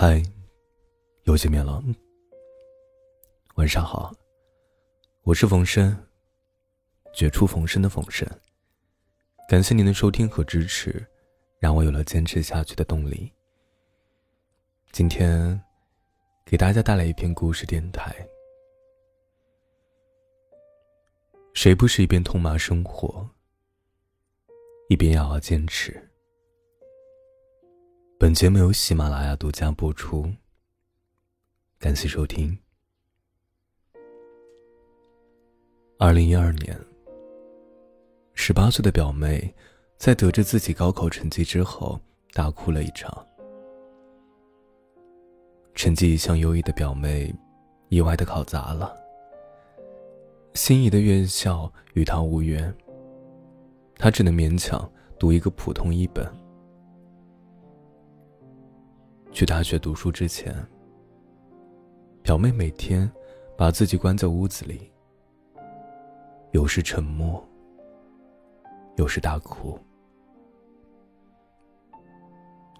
嗨，又见面了。晚上好，我是冯生，绝处逢生的冯生。感谢您的收听和支持，让我有了坚持下去的动力。今天给大家带来一篇故事电台。谁不是一边痛骂生活，一边咬牙坚持？本节目由喜马拉雅独家播出，感谢收听。二零一二年，十八岁的表妹在得知自己高考成绩之后，大哭了一场。成绩一向优异的表妹，意外的考砸了。心仪的院校与她无缘，她只能勉强读一个普通一本。去大学读书之前，表妹每天把自己关在屋子里，有时沉默，有时大哭。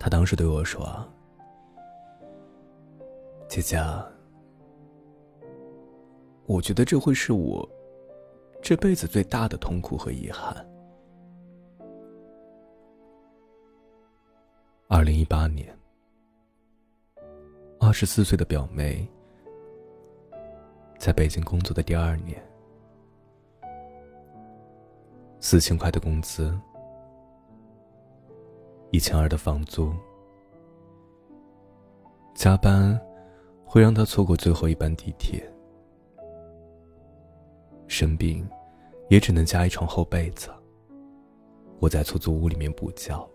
她当时对我说：“姐姐，我觉得这会是我这辈子最大的痛苦和遗憾。”二零一八年。二十四岁的表妹，在北京工作的第二年，四千块的工资，一千二的房租，加班会让她错过最后一班地铁，生病也只能加一床厚被子，窝在出租屋里面补觉。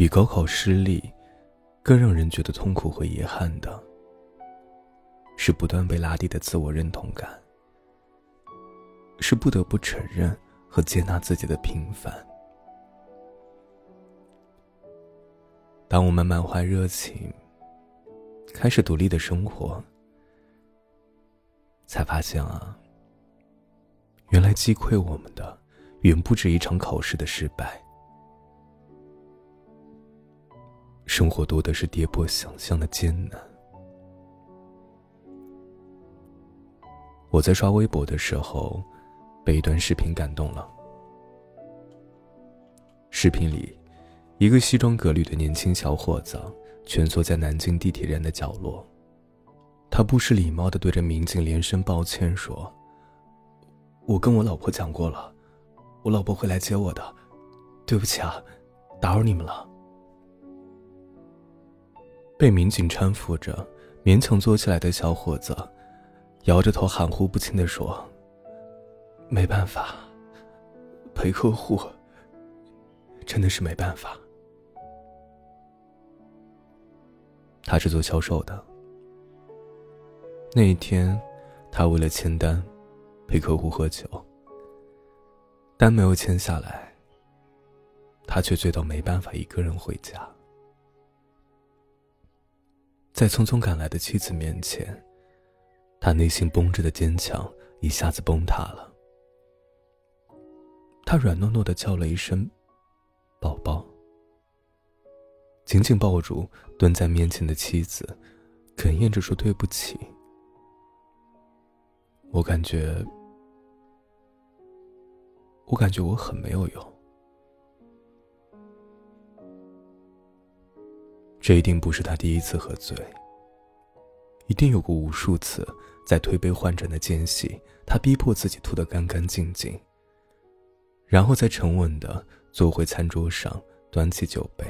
比高考失利更让人觉得痛苦和遗憾的，是不断被拉低的自我认同感，是不得不承认和接纳自己的平凡。当我们满怀热情，开始独立的生活，才发现啊，原来击溃我们的，远不止一场考试的失败。生活多的是跌破想象的艰难。我在刷微博的时候，被一段视频感动了。视频里，一个西装革履的年轻小伙子蜷缩在南京地铁站的角落，他不失礼貌的对着民警连声抱歉说：“我跟我老婆讲过了，我老婆会来接我的，对不起啊，打扰你们了。”被民警搀扶着勉强坐起来的小伙子，摇着头含糊不清的说：“没办法，陪客户，真的是没办法。”他是做销售的，那一天，他为了签单，陪客户喝酒，单没有签下来，他却醉到没办法一个人回家。在匆匆赶来的妻子面前，他内心绷着的坚强一下子崩塌了。他软糯糯的叫了一声“宝宝”，紧紧抱住蹲在面前的妻子，哽咽着说：“对不起。”我感觉，我感觉我很没有用。这一定不是他第一次喝醉。一定有过无数次，在推杯换盏的间隙，他逼迫自己吐得干干净净，然后再沉稳的坐回餐桌上，端起酒杯。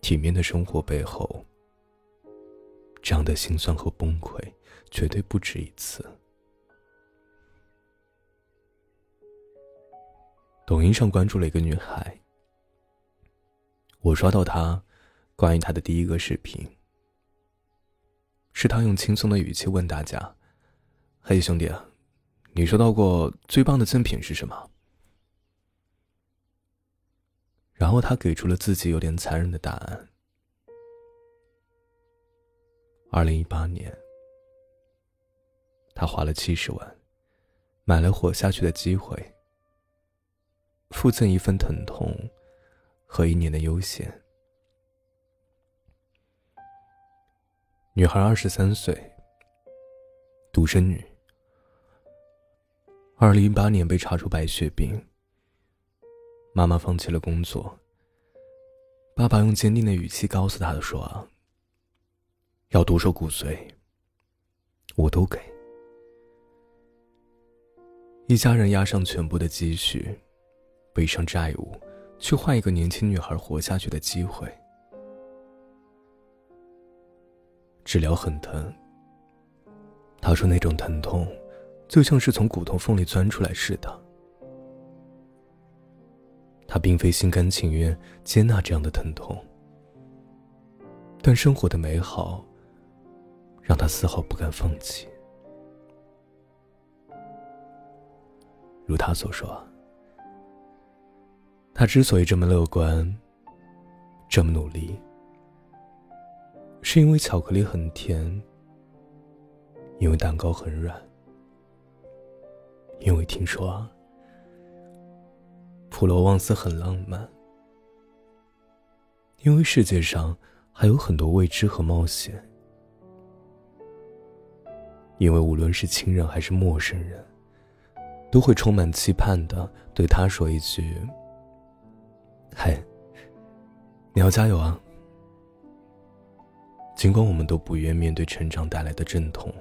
体面的生活背后，这样的心酸和崩溃，绝对不止一次。抖音上关注了一个女孩。我刷到他关于他的第一个视频，是他用轻松的语气问大家：“嘿，兄弟，你收到过最棒的赠品是什么？”然后他给出了自己有点残忍的答案：二零一八年，他花了七十万，买了活下去的机会，附赠一份疼痛。和一年的悠闲。女孩二十三岁，独生女。二零一八年被查出白血病，妈妈放弃了工作。爸爸用坚定的语气告诉她的说：“，要独守骨髓，我都给。”一家人押上全部的积蓄，背上债务，去换一个年轻女孩活下去的机会。治疗很疼，他说那种疼痛，就像是从骨头缝里钻出来似的。他并非心甘情愿接纳这样的疼痛，但生活的美好，让他丝毫不敢放弃。如他所说，他之所以这么乐观，这么努力，是因为巧克力很甜，因为蛋糕很软，因为听说普罗旺斯很浪漫，因为世界上还有很多未知和冒险，因为无论是亲人还是陌生人。都会充满期盼的对他说一句：“嗨，你要加油啊！”尽管我们都不愿面对成长带来的阵痛，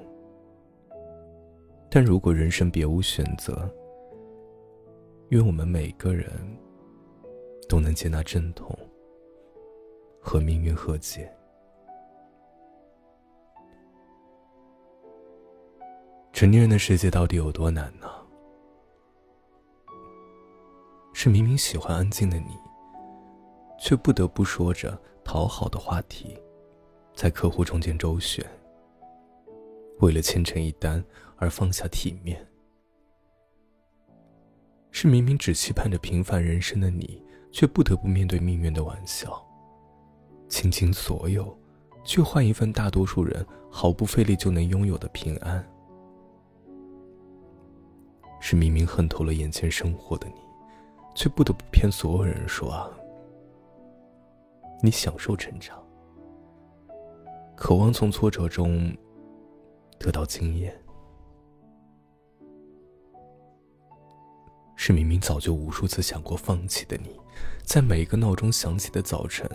但如果人生别无选择，愿我们每个人都能接纳阵痛，和命运和解。成年人的世界到底有多难呢？是明明喜欢安静的你，却不得不说着讨好的话题，在客户中间周旋。为了签成一单而放下体面，是明明只期盼着平凡人生的你，却不得不面对命运的玩笑，倾尽所有，却换一份大多数人毫不费力就能拥有的平安。是明明恨透了眼前生活的你。却不得不骗所有人说啊，你享受成长，渴望从挫折中得到经验。是明明早就无数次想过放弃的你，在每一个闹钟响起的早晨，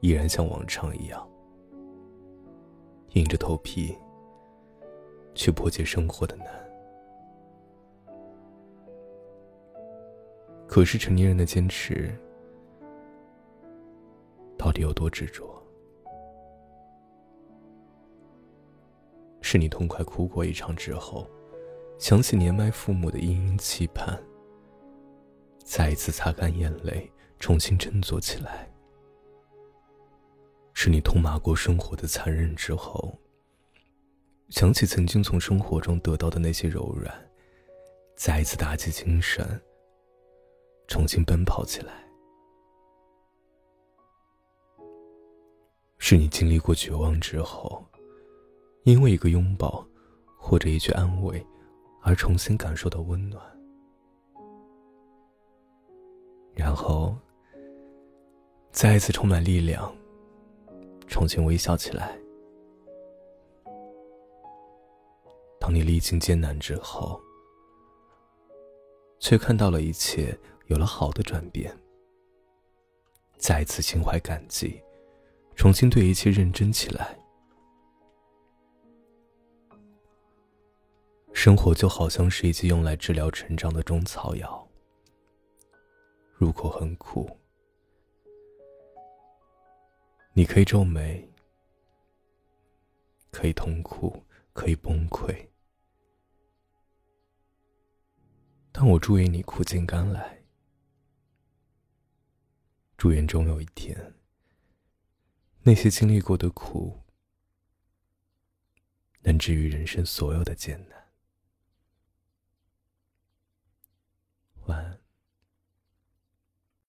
依然像往常一样，硬着头皮去破解生活的难。可是成年人的坚持底有多执着？是你痛快哭过一场之后，想起年迈父母的殷殷期盼，再一次擦干眼泪，重新振作起来；是你痛骂过生活的残忍之后，想起曾经从生活中得到的那些柔软，再一次打起精神。重新奔跑起来，是你经历过绝望之后，因为一个拥抱或者一句安慰，而重新感受到温暖，然后再一次充满力量，重新微笑起来。当你历经艰难之后，却看到了一切。有了好的转变，再一次心怀感激，重新对一切认真起来。生活就好像是一剂用来治疗成长的中草药，入口很苦，你可以皱眉，可以痛苦，可以崩溃，但我祝愿你苦尽甘来。祝愿终有一天，那些经历过的苦能治愈人生所有的艰难。晚安。